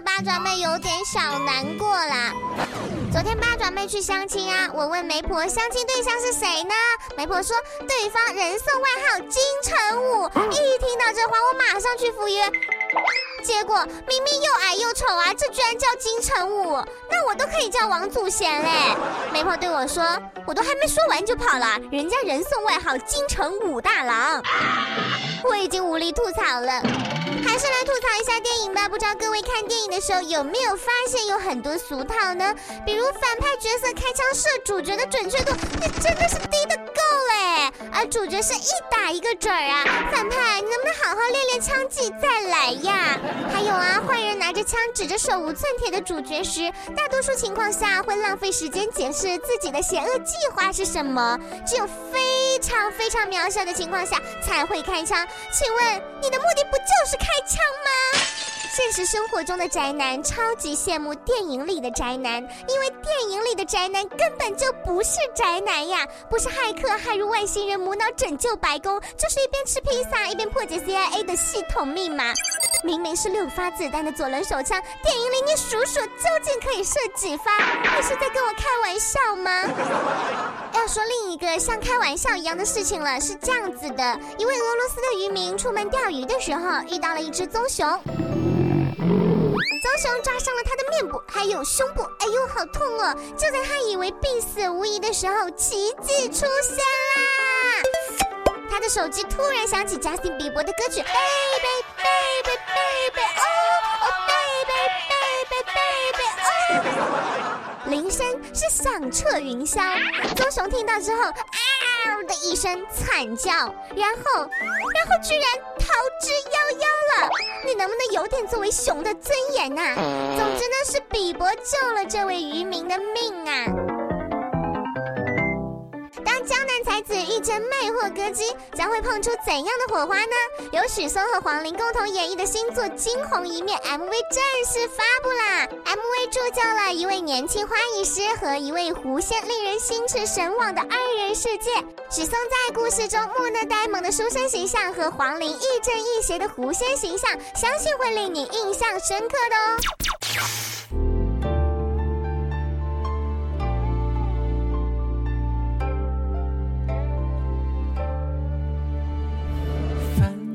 八爪妹有点小难过啦。昨天八爪妹去相亲啊，我问媒婆相亲对象是谁呢？媒婆说对方人送外号金城武。一听到这话，我马上去赴约。结果明明又矮又丑啊，这居然叫金城武，那我都可以叫王祖贤嘞。媒婆对我说，我都还没说完就跑了，人家人送外号金城武大郎。我已经无力吐槽了，还是来吐槽一下电影吧。不知道各位看电影的时候有没有发现有很多俗套呢？比如反派角色开枪射主角的准确度，那真的是低的而主角是一打一个准儿啊。反派，你能不能好好练练枪技再来呀？还有啊，坏人拿着枪指着手无寸铁的主角时，大多数情况下会浪费时间解释自己的邪恶计划是什么，只有非常非常渺小的情况下才会开枪。请问你的目的不就是开枪吗？现实生活中的宅男超级羡慕电影里的宅男，因为电影里的宅男根本就不是宅男呀，不是骇客害入外星人，无脑拯救白宫，就是一边吃披萨一边破解 CIA 的系统密码。明明是六发子弹的左轮手枪，电影里你数数究竟可以射几发？你是在跟我开玩笑吗？要说另一个像开玩笑一样的事情了，是这样子的：一位俄罗斯的渔民出门钓鱼的时候，遇到了一只棕熊，熊抓伤了他的面部还有胸部，哎呦，好痛哦！就在他以为必死无疑的时候，奇迹出现啦！他的手机突然响起贾斯汀比伯的歌曲《Baby Baby Baby》，哦哦，Baby Baby Baby，哦，铃声是响彻云霄。棕熊听到之后，嗷的一声惨叫，然后，然后居然。能不能有点作为熊的尊严呐？总之呢，是比伯救了这位渔民的命啊。江南才子遇见魅惑歌姬，将会碰出怎样的火花呢？由许嵩和黄龄共同演绎的新作《惊鸿一面》MV 正式发布啦！MV 铸就了一位年轻花艺师和一位狐仙令人心驰神往的二人世界。许嵩在故事中木讷呆萌的书生形象和黄龄亦正亦邪的狐仙形象，相信会令你印象深刻的哦。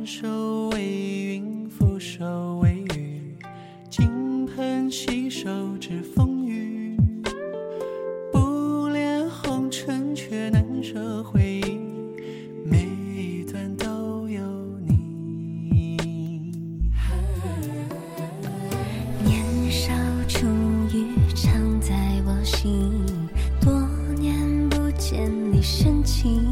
手为云，覆手为雨，金盆洗手止风雨。不恋红尘，却难舍回忆，每一段都有你。年少初遇，常在我心。多年不见你深情，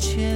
年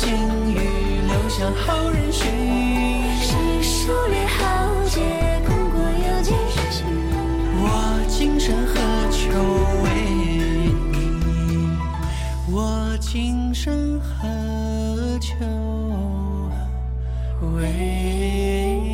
星雨，留下好人寻。是数列豪杰，功过有几许？我今生何求为你？我今生何求为你？